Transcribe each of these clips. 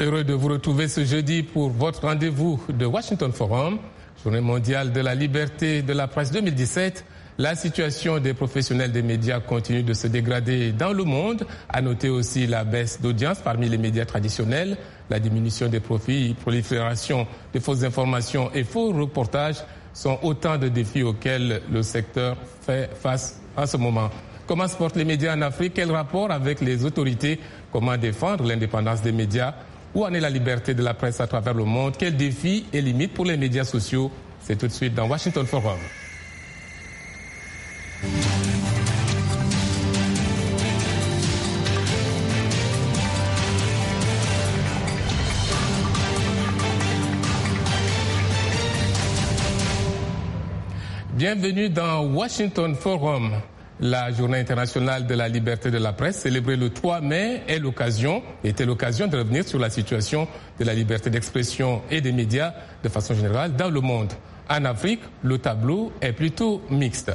heureux de vous retrouver ce jeudi pour votre rendez-vous de Washington Forum, journée mondiale de la liberté de la presse 2017. La situation des professionnels des médias continue de se dégrader dans le monde. À noter aussi la baisse d'audience parmi les médias traditionnels, la diminution des profits, prolifération de fausses informations et faux reportages sont autant de défis auxquels le secteur fait face en ce moment. Comment se portent les médias en Afrique? Quel rapport avec les autorités? Comment défendre l'indépendance des médias? Où en est la liberté de la presse à travers le monde? Quels défis et limites pour les médias sociaux? C'est tout de suite dans Washington Forum. Bienvenue dans Washington Forum. La journée internationale de la liberté de la presse, célébrée le 3 mai, est l'occasion, était l'occasion de revenir sur la situation de la liberté d'expression et des médias de façon générale dans le monde. En Afrique, le tableau est plutôt mixte.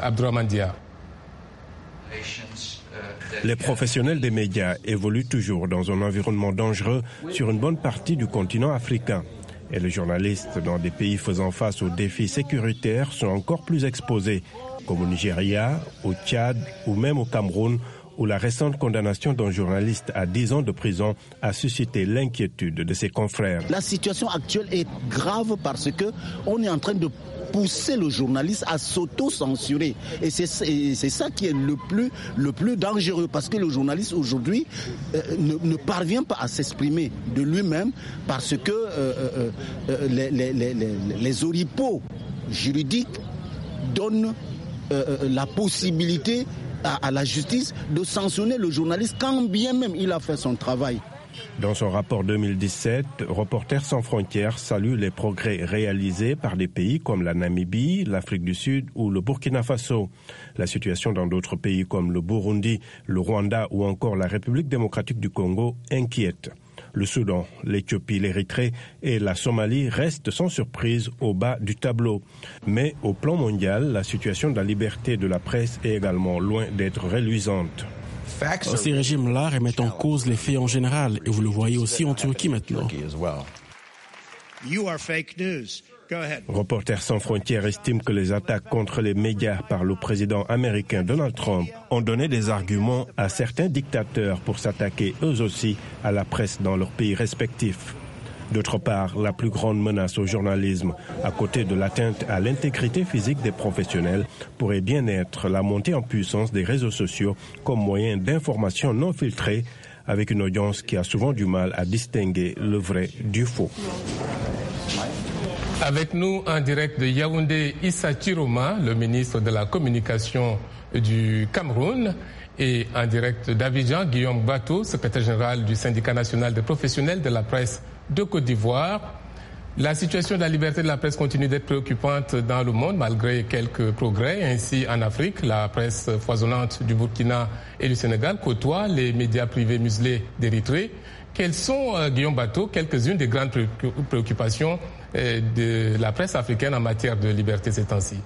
Les professionnels des médias évoluent toujours dans un environnement dangereux sur une bonne partie du continent africain. Et les journalistes dans des pays faisant face aux défis sécuritaires sont encore plus exposés comme au Nigeria, au Tchad ou même au Cameroun, où la récente condamnation d'un journaliste à 10 ans de prison a suscité l'inquiétude de ses confrères. La situation actuelle est grave parce que on est en train de pousser le journaliste à s'auto-censurer. Et c'est ça qui est le plus, dangereux parce que le journaliste aujourd'hui euh, ne, parvient pas à s'exprimer de lui-même parce que euh, euh, les, les, les, oripeaux juridiques donnent la possibilité à, la justice de sanctionner le journaliste quand bien même il a fait son travail. Dans son rapport 2017, Reporters sans frontières salue les progrès réalisés par des pays comme la Namibie, l'Afrique du Sud ou le Burkina Faso. La situation dans d'autres pays comme le Burundi, le Rwanda ou encore la République démocratique du Congo inquiète. Le Soudan, l'Éthiopie, l'Érythrée et la Somalie restent sans surprise au bas du tableau. Mais au plan mondial, la situation de la liberté de la presse est également loin d'être reluisante. Ces régimes-là remettent en cause les faits en général, et vous le voyez aussi en Turquie maintenant. Reporters sans frontières estime que les attaques contre les médias par le président américain Donald Trump ont donné des arguments à certains dictateurs pour s'attaquer eux aussi à la presse dans leurs pays respectifs. D'autre part, la plus grande menace au journalisme, à côté de l'atteinte à l'intégrité physique des professionnels, pourrait bien être la montée en puissance des réseaux sociaux comme moyen d'information non filtrée avec une audience qui a souvent du mal à distinguer le vrai du faux. Avec nous en direct de Yaoundé, Issa Chiroma, le ministre de la Communication du Cameroun, et en direct d'Abidjan, Guillaume Bateau, secrétaire général du syndicat national des professionnels de la presse de Côte d'Ivoire. La situation de la liberté de la presse continue d'être préoccupante dans le monde malgré quelques progrès. Ainsi, en Afrique, la presse foisonnante du Burkina et du Sénégal côtoie les médias privés muselés d'Érythrée. Quelles sont, euh, Guillaume Bateau, quelques-unes des grandes préoccupations de la presse africaine en matière de liberté ces temps-ci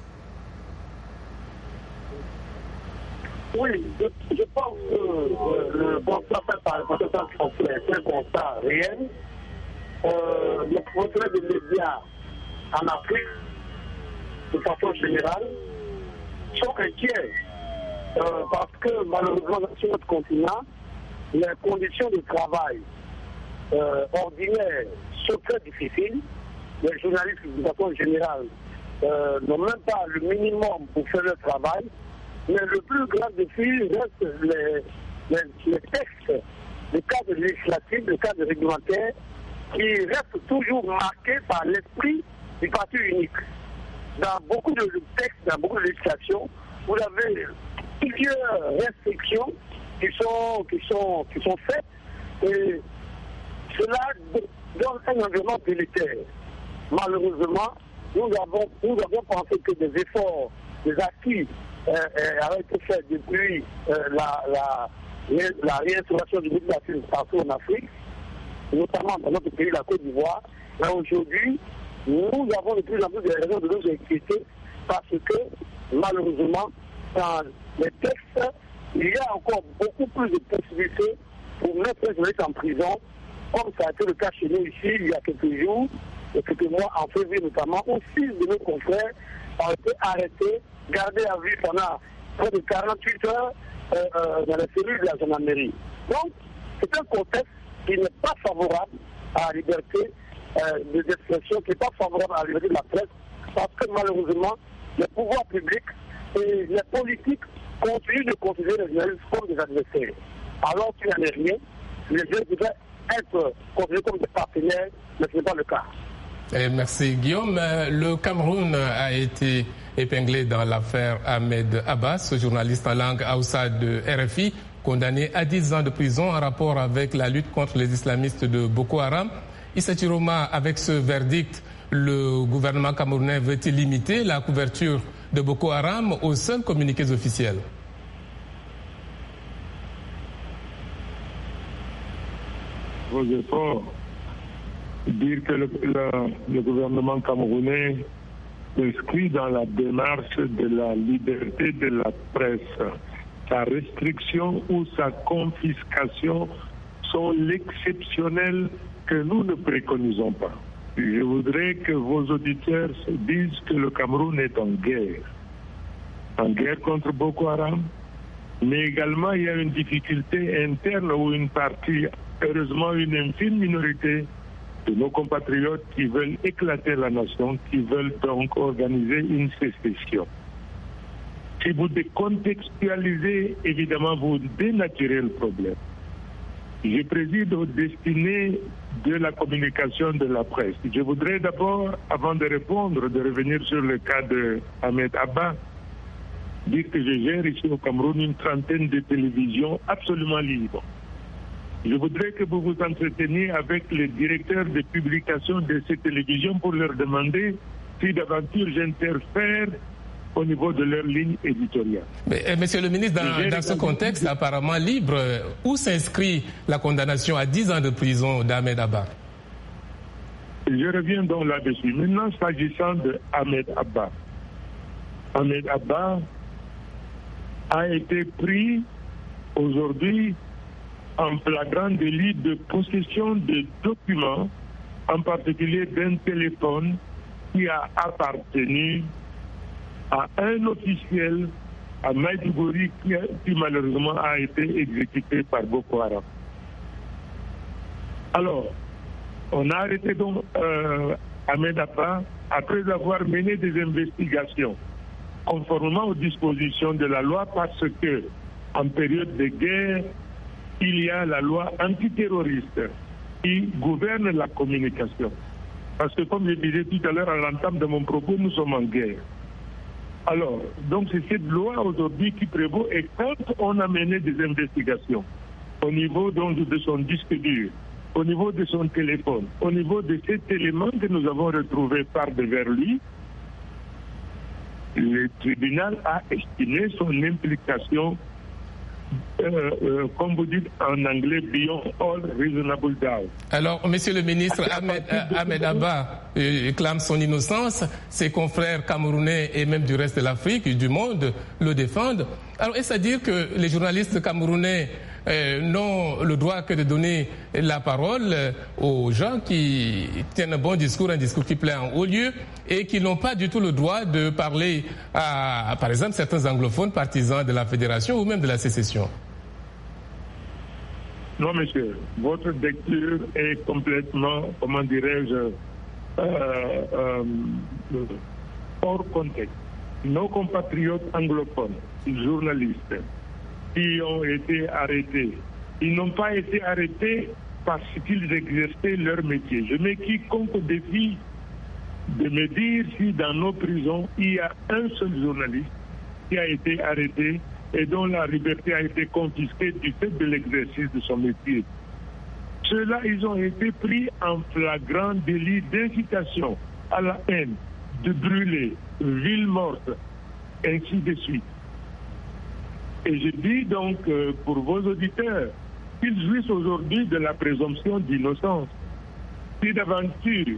Oui, je, pense que euh, le constat fait par le c'est un constat réel. Euh, les professionnels des médias en Afrique, de façon générale, sont inquiets parce que malheureusement sur notre continent, les conditions de travail euh, ordinaires sont très difficiles. Les journalistes, de façon générale, euh, n'ont même pas le minimum pour faire leur travail. Mais le plus grand défi reste les, les, textes, les cadres législatifs, les cadres réglementaires, qui restent toujours marqués par l'esprit du parti unique. Dans beaucoup de textes, dans beaucoup de législations, vous avez plusieurs restrictions qui sont, qui sont, qui sont faites. Et cela donne un environnement délétère. Malheureusement, nous avons, nous avons pensé que des efforts, des acquis euh, euh avaient été faits depuis euh, la, la, la réinstauration du médiatisme partout en Afrique, notamment dans notre pays, la Côte d'Ivoire. Mais aujourd'hui, nous avons de plus en plus de raisons de nous inquiéter parce que, malheureusement, dans les textes, il y a encore beaucoup plus de possibilités pour mettre les en prison comme ça a été le cas chez nous ici il y a quelques jours, et quelques mois, en février notamment, où six de nos confrères ont été arrêtés, gardés à vue pendant près de 48 heures euh, euh, dans les cellules de la gendarmerie. Donc, c'est un contexte qui n'est pas favorable à la liberté euh, d'expression, qui n'est pas favorable à la liberté de la presse, parce que malheureusement, les pouvoirs publics et les politiques continuent de considérer les journalistes comme des adversaires. Alors qu'il n'y en a rien, les jeunes devraient être considérés comme des partenaires, mais ce n'est pas le cas. Merci Guillaume. Le Cameroun a été épinglé dans l'affaire Ahmed Abbas, journaliste en langue Aoussa de RFI, condamné à 10 ans de prison en rapport avec la lutte contre les islamistes de Boko Haram. Issa Tiroma, avec ce verdict, le gouvernement camerounais veut-il limiter la couverture de Boko Haram aux seuls communiqués officiels? Vos efforts, dire que le, gouvernement camerounais s'inscrit dans la démarche de la liberté de la presse. Sa restriction ou sa confiscation sont l'exceptionnel que nous ne préconisons pas. Je voudrais que vos auditeurs se disent que le Cameroun est en guerre. En guerre contre Boko Haram, mais également il y a une difficulté interne où une partie, heureusement une infime minorité de nos compatriotes qui veulent éclater la nation, qui veulent donc organiser une sécession. Si vous décontextualisez, évidemment, vous dénaturez le problème. Je préside aux destinées de la communication de la presse. Je voudrais d'abord, avant de répondre, de revenir sur le cas de Ahmed Abba, dire que je gère ici au Cameroun une trentaine de télévisions absolument libres. Je voudrais que vous vous entreteniez avec les directeurs de publication de ces télévisions pour leur demander si d'aventure j'interfère au niveau de leur ligne éditoriale. Mais, euh, monsieur le ministre, dans, dans ce contexte apparemment libre, où s'inscrit la condamnation à 10 ans de prison d'Ahmed Abba? Je reviens donc là-dessus. Maintenant, s'agissant de Ahmed Abba, Ahmed Abba a été pris aujourd'hui en flagrant délit de possession de documents, en particulier d'un téléphone qui a appartenu à un officiel à Maïdougouri qui, malheureusement a été exécuté par Boko Haram. Alors, on a arrêté donc euh, Ahmed Abba après avoir mené des investigations conformément aux dispositions de la loi parce que en période de guerre, il y a la loi antiterroriste qui gouverne la communication. Parce que comme je disais tout à l'heure à l'entame de mon propos, nous sommes en guerre. Alors, donc c'est cette loi aujourd'hui qui prévaut et quand on a mené des investigations au niveau donc de son disque dur, au niveau de son téléphone, au niveau de cet élément que nous avons retrouvé par devers lui, le tribunal a estimé son implication euh, euh, comme vous dites en anglais, beyond all reasonable doubt. Alors, monsieur le ministre, Ahmed, Ahmed Abba euh, clame son innocence. Ses confrères camerounais et même du reste de l'Afrique, du monde, le défendent. Alors, est-ce à dire que les journalistes camerounais euh, n'ont le droit que de donner la parole aux gens qui tiennent un bon discours, un discours qui plaît en haut lieu, et qui n'ont pas du tout le droit de parler à, par exemple, certains anglophones partisans de la fédération ou même de la sécession Non, monsieur, votre lecture est complètement, comment dirais-je, euh, euh, hors contexte. Nos compatriotes anglophones, journalistes, qui ont été arrêtés. Ils n'ont pas été arrêtés parce qu'ils exerçaient leur métier. Je mets quiconque au défi de me dire si dans nos prisons, il y a un seul journaliste qui a été arrêté et dont la liberté a été confisquée du fait de l'exercice de son métier. Ceux-là, ils ont été pris en flagrant délit d'incitation à la haine, de brûler, ville morte, ainsi de suite. Et je dis donc euh, pour vos auditeurs qu'ils jouissent aujourd'hui de la présomption d'innocence. Si d'aventure,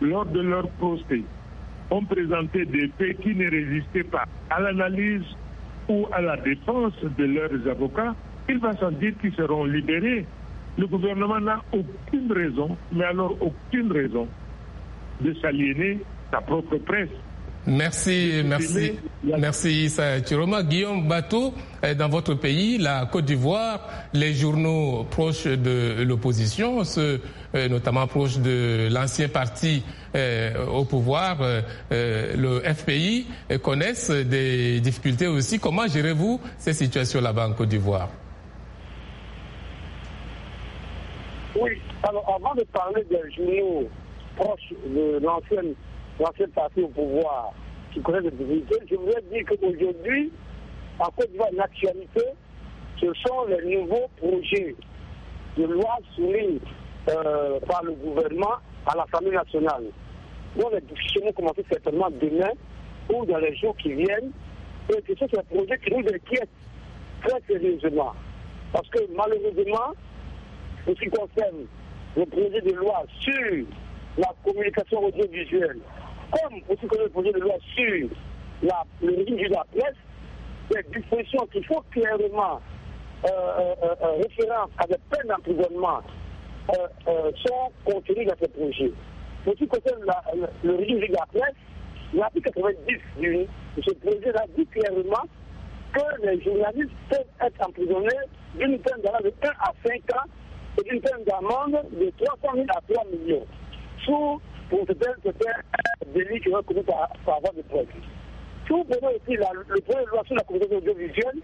lors de leur procès, ont présenté des faits qui ne résistaient pas à l'analyse ou à la défense de leurs avocats, il va sans dire qu'ils seront libérés. le gouvernement n'a aucune raison, mais alors aucune raison, de s'aliéner sa propre presse. Merci, merci, merci Issa Chiroma. Guillaume Bateau, dans votre pays, la Côte d'Ivoire, les journaux proches de l'opposition, ceux notamment proches de l'ancien parti au pouvoir, le FPI, connaissent des difficultés aussi. Comment gérez-vous ces situations là-bas en Côte d'Ivoire? Oui, alors avant de parler des journaux proches de l'ancienne l'ancien parti au pouvoir qui connaît des difficultés, je voudrais dire qu'aujourd'hui, en Côte d'Ivoire, l'actualité, ce sont les nouveaux projets de loi soumis euh, par le gouvernement à l'Assemblée nationale. Dont les discussions vont commencer certainement demain ou dans les jours qui viennent. Et ce sont ces projets qui nous inquiètent très sérieusement. Parce que malheureusement, ce qui concerne le projet de loi sur la communication audiovisuelle, comme aussi que le projet de loi sur le régime de la presse, des dispositions qui font clairement euh, euh, euh, référence à des peines d'emprisonnement sont contenues dans ce projet. Pour ce qui le régime de la presse, l'article 90 de ce projet-là dit clairement que les journalistes peuvent être emprisonnés d'une peine d'amende de 1 à 5 ans et d'une peine d'amende de 300 000 à 3 millions. Sous pour certains délits qui vont commis par, par voie de presse. Si vous prenez aussi la, le projet de loi sur la communication audiovisuelle,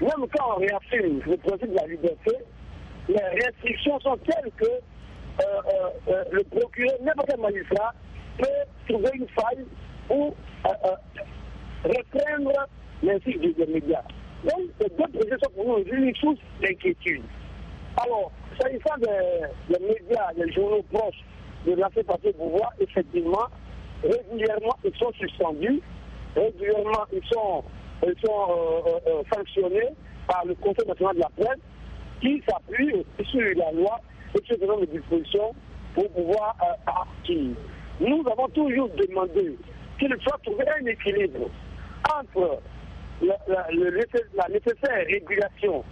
même quand on réaffirme le principe de la liberté, les restrictions sont telles que euh, euh, euh, le procureur, n'importe quel magistrat, peut trouver une faille pour les cycles des médias. Donc, ces deux projets sont pour nous une source d'inquiétude. Alors, s'agissant des, des médias, des journaux proches de parti au pouvoir, effectivement, régulièrement, ils sont suspendus, régulièrement, ils sont, ils sont euh, euh, sanctionnés par le Conseil national de la presse, qui s'appuie sur la loi et sur ce nombre dispositions pour pouvoir euh, partir. Nous avons toujours demandé qu'il soit trouvé un équilibre entre la, la, la nécessaire régulation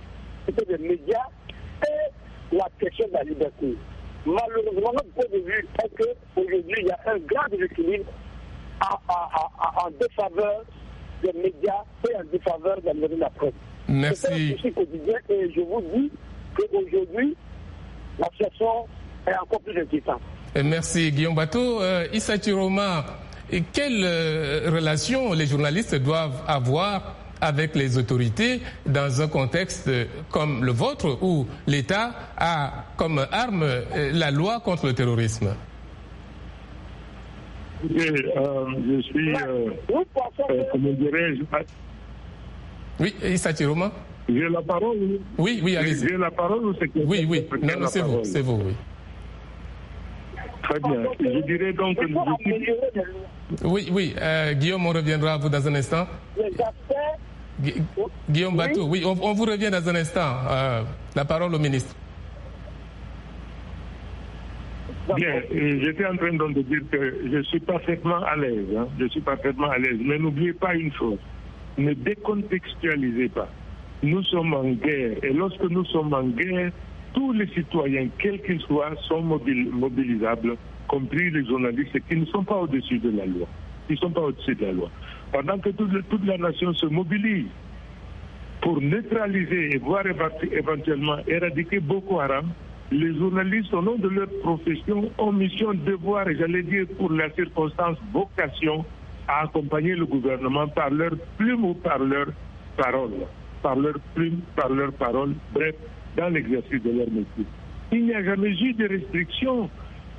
des médias et la question de la liberté. Malheureusement, notre point de vue est qu'aujourd'hui, il y a un grand déséquilibre en défaveur des médias et en défaveur de la presse. Merci. C'est quotidien et je vous dis qu'aujourd'hui, la situation est encore plus inquiétante. Merci Guillaume Bateau. Euh, Issa Chiroma, quelle euh, relation les journalistes doivent avoir avec les autorités dans un contexte comme le vôtre où l'État a comme arme la loi contre le terrorisme Écoutez, euh, je suis, euh, euh, comment dirais-je Oui, Issa Chiroma J'ai la parole Oui, oui, allez-y. J'ai la parole ou c'est que Oui, oui, non, c'est vous, c'est vous, oui. Très bien. Je dirais donc que nous Oui, oui, euh, Guillaume, on reviendra à vous dans un instant. Gu Guillaume Bateau, oui, on, on, vous revient dans un instant. Euh, la parole au ministre. Bien, j'étais en train donc de dire que je suis parfaitement à l'aise. Hein, je suis parfaitement à l'aise. Mais n'oubliez pas une chose. Ne décontextualisez pas. Nous sommes en guerre. Et lorsque nous sommes en guerre, tous les citoyens, quels qu'ils soient, sont mobilisables, compris les journalistes qui ne sont pas au-dessus de la loi. Ils ne sont pas au-dessus de la loi. Pendant que toute, la nation se mobilise pour neutraliser et voire éventuellement éradiquer Boko Haram, les journalistes, au nom de leur profession, ont mission, devoir, et j'allais dire pour la circonstance, vocation, à accompagner le gouvernement par leur plume ou par leur parole. Par leur plume, par leur parole, bref, dans l'exercice de leur métier. Il n'y a jamais eu de restrictions.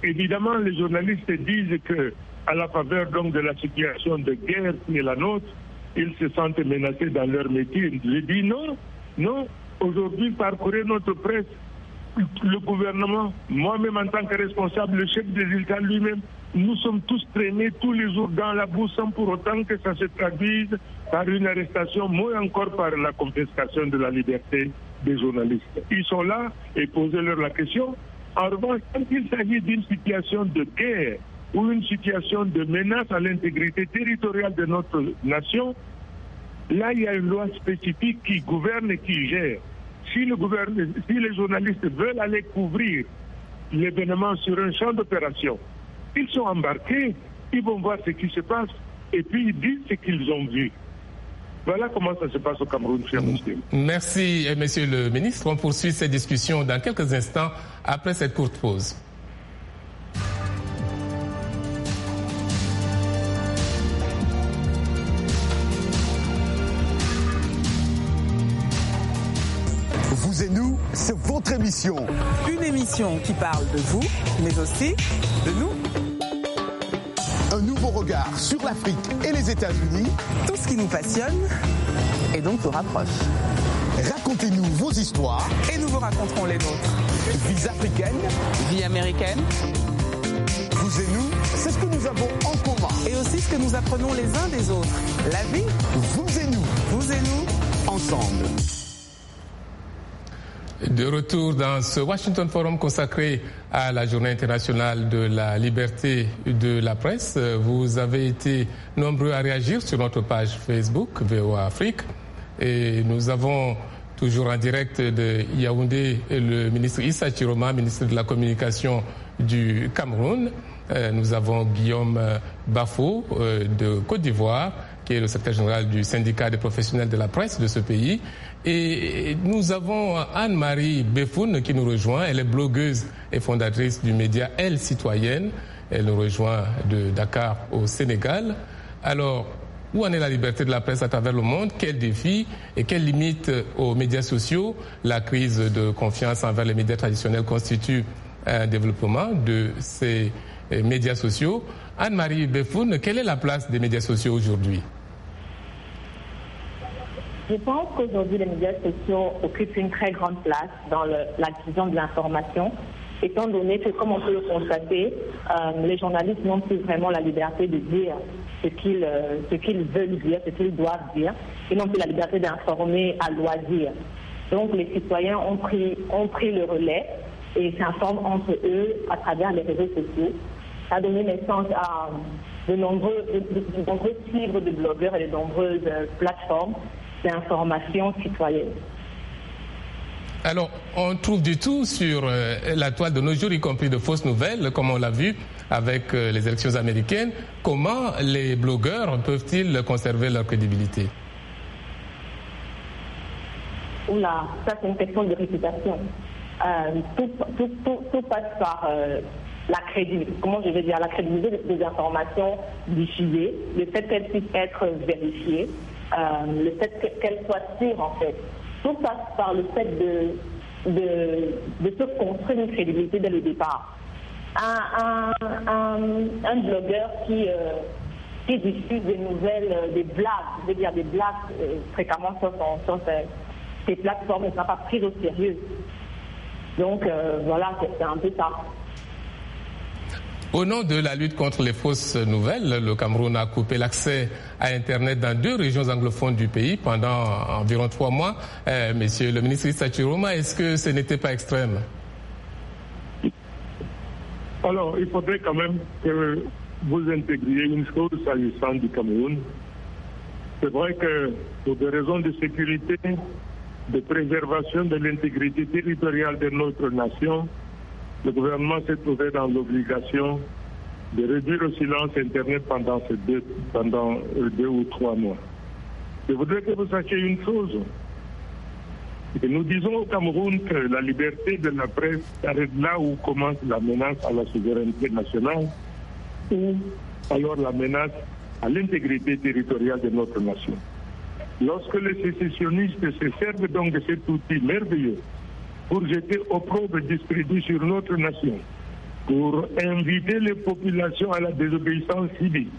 Évidemment, les journalistes disent que, à la faveur donc de la situation de guerre qui est la nôtre, ils se sentent menacés dans leur métier. Je dis non, non. Aujourd'hui, parcourir notre presse, le gouvernement, moi-même en tant que responsable, le chef des États lui-même, nous sommes tous traînés tous les jours dans la boue sans pour autant que ça se traduise par une arrestation, moins encore par la confiscation de la liberté des journalistes. Ils sont là et posez-leur la question. En revanche, quand il s'agit d'une situation de guerre ou une situation de menace à l'intégrité territoriale de notre nation, là, il y a une loi spécifique qui gouverne et qui gère. si, le gouvernement, si les journalistes veulent aller couvrir l'événement sur un champ d'opération, ils sont embarqués, ils vont voir ce qui se passe et puis ils disent ce qu'ils ont vu. Voilà comment ça se passe au Cameroun, cher monsieur. Merci, monsieur le ministre. On poursuit cette discussion dans quelques instants après cette courte pause. Émission. Une émission qui parle de vous, mais aussi de nous. Un nouveau regard sur l'Afrique et les États-Unis. Tout ce qui nous passionne et donc nous rapproche. Racontez-nous vos histoires. Et nous vous raconterons les nôtres. Vies africaines. Vie américaine. Vous et nous, c'est ce que nous avons en commun. Et aussi ce que nous apprenons les uns des autres. La vie. Vous et nous. Vous et nous. Ensemble. De retour dans ce Washington Forum consacré à la Journée internationale de la liberté de la presse, vous avez été nombreux à réagir sur notre page Facebook VOA Afrique et nous avons toujours en direct de Yaoundé le ministre Issa Chiroma, ministre de la Communication du Cameroun. Nous avons Guillaume Bafo de Côte d'Ivoire, qui est le secrétaire général du syndicat des professionnels de la presse de ce pays. Et nous avons Anne-Marie Befoun qui nous rejoint. Elle est blogueuse et fondatrice du média Elle Citoyenne. Elle nous rejoint de Dakar au Sénégal. Alors, où en est la liberté de la presse à travers le monde? Quels défis et quelles limites aux médias sociaux? La crise de confiance envers les médias traditionnels constitue un développement de ces médias sociaux. Anne-Marie Befoun, quelle est la place des médias sociaux aujourd'hui? Je pense qu'aujourd'hui, les médias sociaux occupent une très grande place dans la diffusion de l'information, étant donné que, comme on peut le constater, euh, les journalistes n'ont plus vraiment la liberté de dire ce qu'ils euh, veulent dire, ce qu'ils doivent dire, et n'ont plus la liberté d'informer à loisir. Donc, les citoyens ont pris, ont pris le relais et s'informent entre eux à travers les réseaux sociaux. Ça a donné naissance à de nombreux, de, de, nombreux livres de blogueurs et de nombreuses euh, plateformes d'information citoyenne. Alors, on trouve du tout sur euh, la toile de nos jours, y compris de fausses nouvelles, comme on l'a vu avec euh, les élections américaines. Comment les blogueurs peuvent-ils conserver leur crédibilité? Oula, ça c'est une question de réputation. Euh, tout, tout, tout, tout, passe par la crédibilité, comment je vais dire, la crédibilité des, des informations diffusées, le fait qu'elles puissent être vérifiées, euh, le fait qu'elle soit sûre en fait. Tout passe par le fait de, de, de se construire une crédibilité dès le départ. Un, un, un, blogueur qui, euh, qui diffuse des nouvelles, euh, des blagues, je veux dire des blagues fréquemment sur, sur ses, ses, plateformes ne sera pas pris au sérieux. Donc voilà, c'est un peu ça. Au nom de la lutte contre les fausses nouvelles, le Cameroun a coupé l'accès à Internet dans deux régions anglophones du pays pendant environ trois mois. Euh, monsieur le ministre Issa Chiroma, est-ce que ce n'était pas extrême? Alors, il faudrait quand même que vous intégriez une chose s'agissant du Cameroun. C'est vrai que pour des raisons de sécurité, de préservation de l'intégrité territoriale de notre nation, le gouvernement s'est trouvé dans l'obligation de réduire le silence Internet pendant, ces deux, pendant deux ou trois mois. Je voudrais que vous sachiez une chose. Nous disons au Cameroun que la liberté de la presse s'arrête là où commence la menace à la souveraineté nationale ou alors la menace à l'intégrité territoriale de notre nation. Lorsque les sécessionnistes se servent donc de cet outil merveilleux pour jeter opprobre discrédit sur notre nation, pour inviter les populations à la désobéissance civique,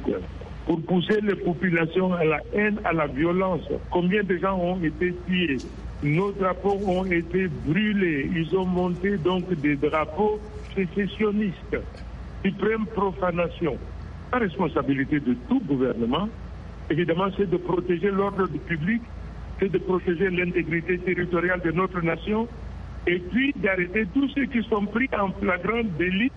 pour pousser les populations à la haine, à la violence. Combien de gens ont été tués? Nos drapeaux ont été brûlés. Ils ont monté donc des drapeaux sécessionnistes. Suprême profanation. La responsabilité de tout gouvernement, évidemment, c'est de protéger l'ordre public, c'est de protéger l'intégrité territoriale de notre nation, et puis d'arrêter tous ceux qui sont pris en flagrant délit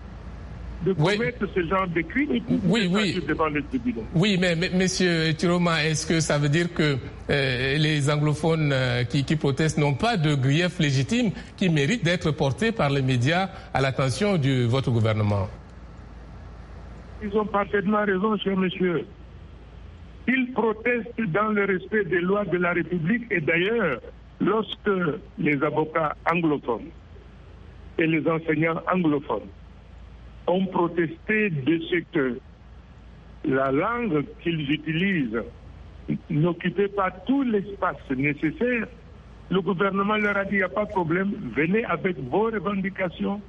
de commettre ce genre de crimes oui, oui. devant les tribunaux. Oui, mais, mais monsieur Tiroma, est-ce que ça veut dire que euh, les anglophones euh, qui, qui, protestent n'ont pas de griefs légitimes qui méritent d'être portés par les médias à l'attention de votre gouvernement? Ils ont parfaitement raison, cher monsieur. Ils protestent dans le respect des lois de la République et d'ailleurs, lorsque les avocats anglophones et les enseignants anglophones ont protesté de ce que la langue qu'ils utilisent n'occupait pas tout l'espace nécessaire, le gouvernement leur a dit, il n'y a pas de problème, venez avec vos revendications,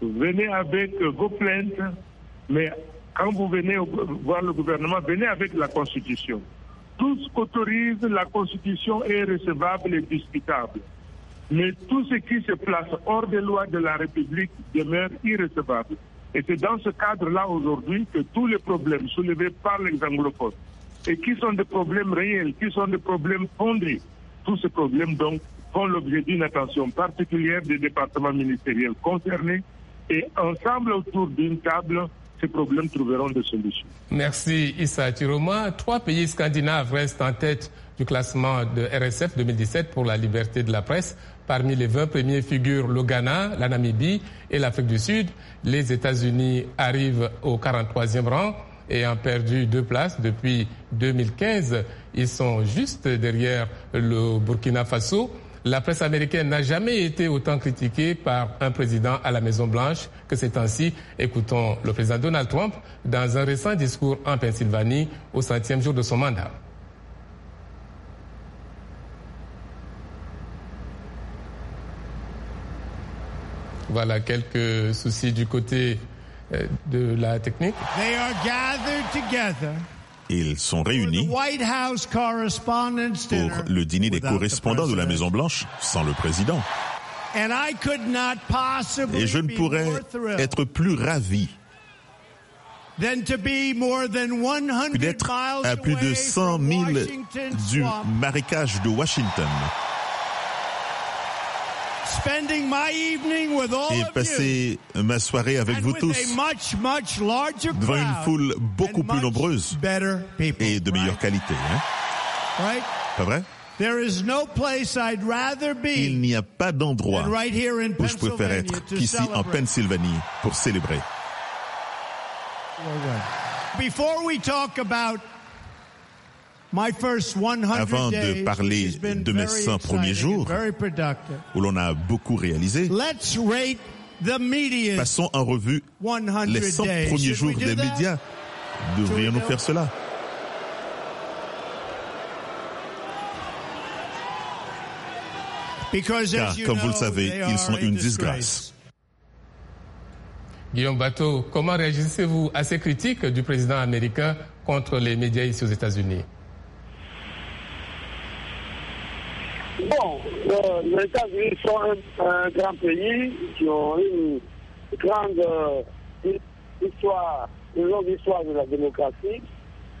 venez avec vos plaintes, mais quand vous venez voir le gouvernement, venez avec la Constitution. Tout ce qu'autorise la Constitution est recevable et discutable. Mais tout ce qui se place hors des lois de la République demeure irrecevable. Et c'est dans ce cadre-là aujourd'hui que tous les problèmes soulevés par les anglophones, et qui sont des problèmes réels, qui sont des problèmes fondés, tous ces problèmes donc font l'objet d'une attention particulière des départements ministériels concernés et ensemble autour d'une table, ces problèmes trouveront des solutions. Merci Issa Tiroma. Trois pays scandinaves restent en tête du classement de RSF 2017 pour la liberté de la presse. Parmi les 20 premiers figurent le Ghana, la Namibie et l'Afrique du Sud. Les États-Unis arrivent au 43e rang et ont perdu deux places depuis 2015. Ils sont juste derrière le Burkina Faso. La presse américaine n'a jamais été autant critiquée par un président à la Maison-Blanche que ces temps-ci. Écoutons le président Donald Trump dans un récent discours en Pennsylvanie au centième jour de son mandat. Voilà quelques soucis du côté euh, de la technique. Ils sont réunis pour le dîner des correspondants de la Maison-Blanche sans le président. Et je ne pourrais être plus ravi que d'être à plus de 100 000 du marécage de Washington et passer ma soirée avec vous tous devant une foule beaucoup plus nombreuse et de meilleure qualité. Hein? Pas vrai? Il n'y a pas d'endroit où je préfère être qu'ici en Pennsylvanie pour célébrer. Before we talk about avant de parler de mes 100 premiers jours, où l'on a beaucoup réalisé, passons en revue les 100 premiers jours des médias. Devrions-nous faire cela. Car, comme vous le savez, ils sont une disgrâce. Guillaume Bateau, comment réagissez-vous à ces critiques du président américain contre les médias ici aux États-Unis? Bon, euh, les États-Unis sont un, grand pays qui ont une grande euh, histoire, une longue histoire de la démocratie.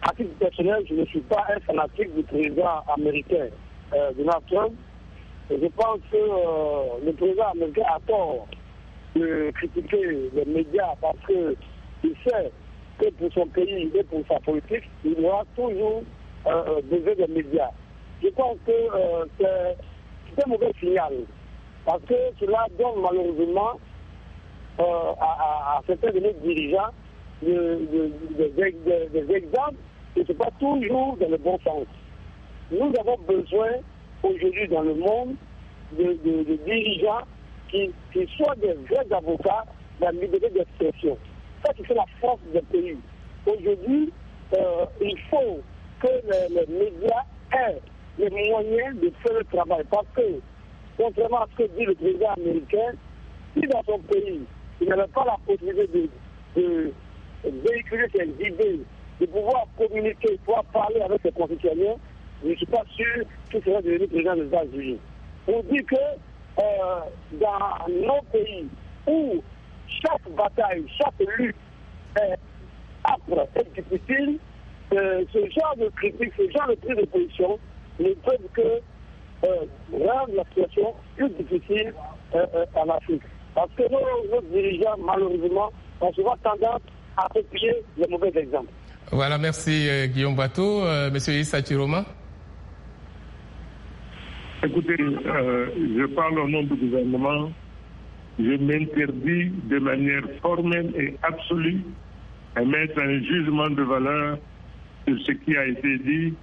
À titre personnel, je ne suis pas un fanatique du président américain euh, Donald Trump. je pense que euh, le président américain a tort de critiquer les médias parce qu'il sait que pour son pays et pour sa politique, il aura toujours besoin des médias je pense que euh, c'est un mauvais signal. Parce que cela donne malheureusement euh, à, certains de nos dirigeants des exemples et ce n'est pas toujours dans le bon sens. Nous avons besoin aujourd'hui dans le monde de, dirigeants qui, soient des vrais avocats de la liberté d'expression. Ça, c'est la force des pays. Aujourd'hui, euh, il faut que les médias aient les moyens de faire le travail. Parce que, contrairement à ce que dit le président américain, si dans son pays, il n'avait pas la possibilité de, véhiculer ses idées, de pouvoir communiquer, de pouvoir parler avec ses concitoyens, je ne suis pas sûr qu'il serait devenu président des États-Unis. On dit que euh, dans nos pays où chaque bataille, chaque lutte est âpre et difficile, euh, ce genre de critique, ce genre de prise de position ne peuvent que euh, rendre la situation plus difficile euh, euh, en Afrique. Parce que nos, dirigeants, malheureusement, ont souvent tendance à copier les mauvais exemples. Voilà, merci euh, Guillaume Bateau. Euh, Monsieur Issa Chiroma Écoutez, euh, je parle au nom du gouvernement. Je m'interdis de manière formelle et absolue à mettre un jugement de valeur sur ce qui a été dit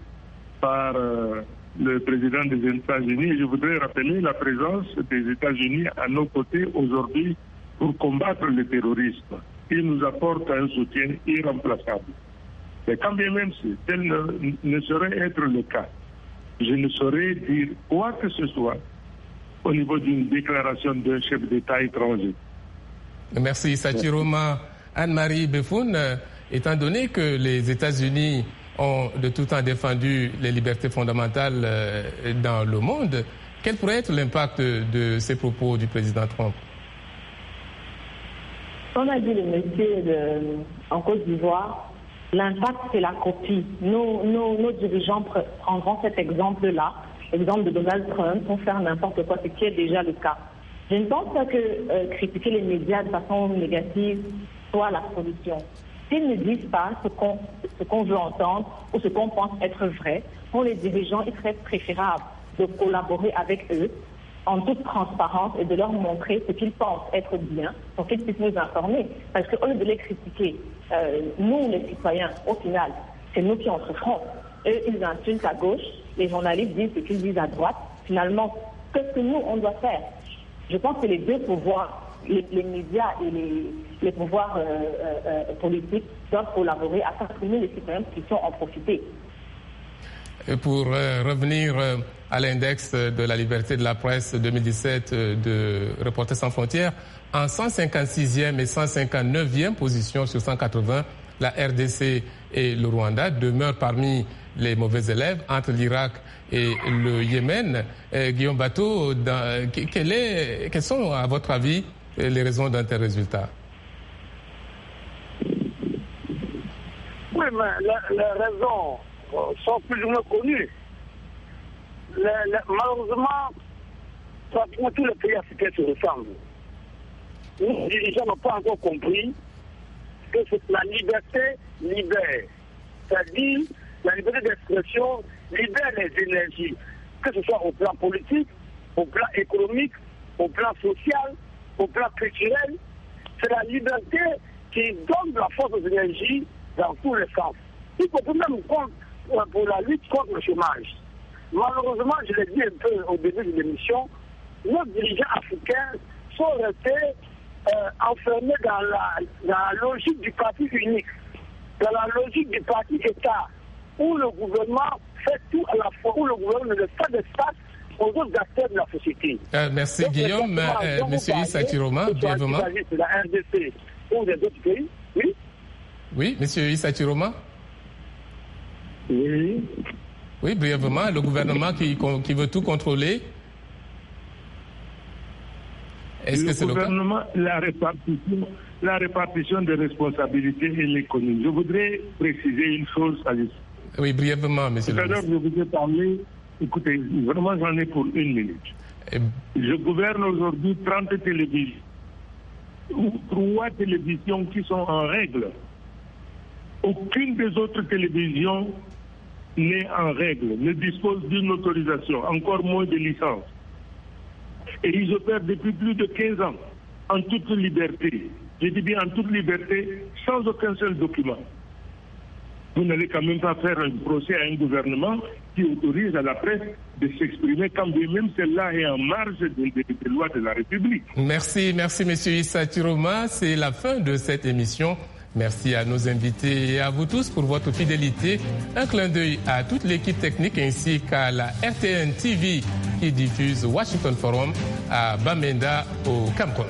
par le président des États-Unis. Je voudrais rappeler la présence des États-Unis à nos côtés aujourd'hui pour combattre le terrorisme. Il nous apporte un soutien irremplaçable. Mais quand bien même tel ne, ne saurait être le cas, je ne saurais dire quoi que ce soit au niveau d'une déclaration d'un chef d'État étranger. Merci, Sachiroma. Anne-Marie Befoun, étant donné que les États-Unis ont de tout temps défendu les libertés fondamentales euh, dans le monde. Quel pourrait être l'impact de ces propos du président Trump? Comme a dit le monsieur en Côte d'Ivoire, l'impact c'est la copie. Nos, nos, dirigeants prendront cet exemple-là, l'exemple de Donald Trump, pour faire n'importe quoi, ce qui est déjà le cas. Je ne pense pas que euh, critiquer les médias de façon négative soit la solution. S'ils ne disent pas ce qu'on veut entendre ou ce qu'on pense être vrai, pour les dirigeants, il serait préférable de collaborer avec eux en toute transparence et de leur montrer ce qu'ils pensent être bien pour qu'ils puissent nous informer. Parce qu'au lieu de les critiquer, euh, nous, les citoyens, au final, c'est nous qui en souffrons. Eux, ils insultent à gauche, les journalistes disent ce qu'ils disent à droite. Finalement, qu'est-ce que nous, on doit faire? Je pense que les deux pouvoirs les, médias et les, pouvoirs euh, euh, euh, politiques doivent collaborer à faire les citoyens qui sont en profiter. Pour revenir à l'index de la liberté de la presse 2017 de Reporters sans frontières, en 156e et 159e position sur 180, la RDC et le Rwanda demeurent parmi les mauvais élèves entre l'Irak et le Yémen. Guillaume Bateau, quels sont, à votre avis, les raisons d'un tel résultat? Oui, mais les, raisons sont plus ou moins connues. malheureusement, pratiquement tous les pays africains se ressemblent. Les dirigeants n'ont pas encore compris que la liberté libère. C'est-à-dire, la liberté d'expression libère les énergies, que ce soit au plan politique, au plan économique, au plan social, au plan culturel, c'est la liberté qui donne la force aux énergies dans tous les sens. Y compris même euh, pour la lutte contre le chômage. Malheureusement, je l'ai dit un peu au début de l'émission, nos dirigeants africains sont restés euh, enfermés dans la, logique du parti unique, dans la logique du parti État, où le gouvernement fait tout la fois, où le gouvernement ne laisse pas d'espace aux autres acteurs de la société. Euh, merci Guillaume. Euh, Monsieur Issa Chiroma, brièvement. la RDC ou des autres pays, oui Oui, Monsieur Issa Chiroma Oui. Oui, brièvement, le gouvernement qui, qui veut tout contrôler. Est-ce que c'est le gouvernement, la répartition, la répartition des responsabilités et l'économie. Je voudrais préciser une chose à Oui, brièvement, monsieur l'heure, je vous ai parlé Écoutez, vraiment, j'en ai pour une minute. Je gouverne aujourd'hui 30 télévisions, ou trois télévisions qui sont en règle. Aucune des autres télévisions n'est en règle, ne dispose d'une autorisation, encore moins de licence. Et ils opèrent depuis plus de 15 ans, en toute liberté. Je dis bien en toute liberté, sans aucun seul document. Vous n'allez quand même pas faire un procès à un gouvernement qui autorise à la presse de s'exprimer quand même celle-là est en marge des, lois de la République. Merci, merci Monsieur Issa Tiroma. C'est la fin de cette émission. Merci à nos invités et à vous tous pour votre fidélité. Un clin d'œil à toute l'équipe technique ainsi qu'à la RTN TV qui diffuse Washington Forum à Bamenda au Cameroun.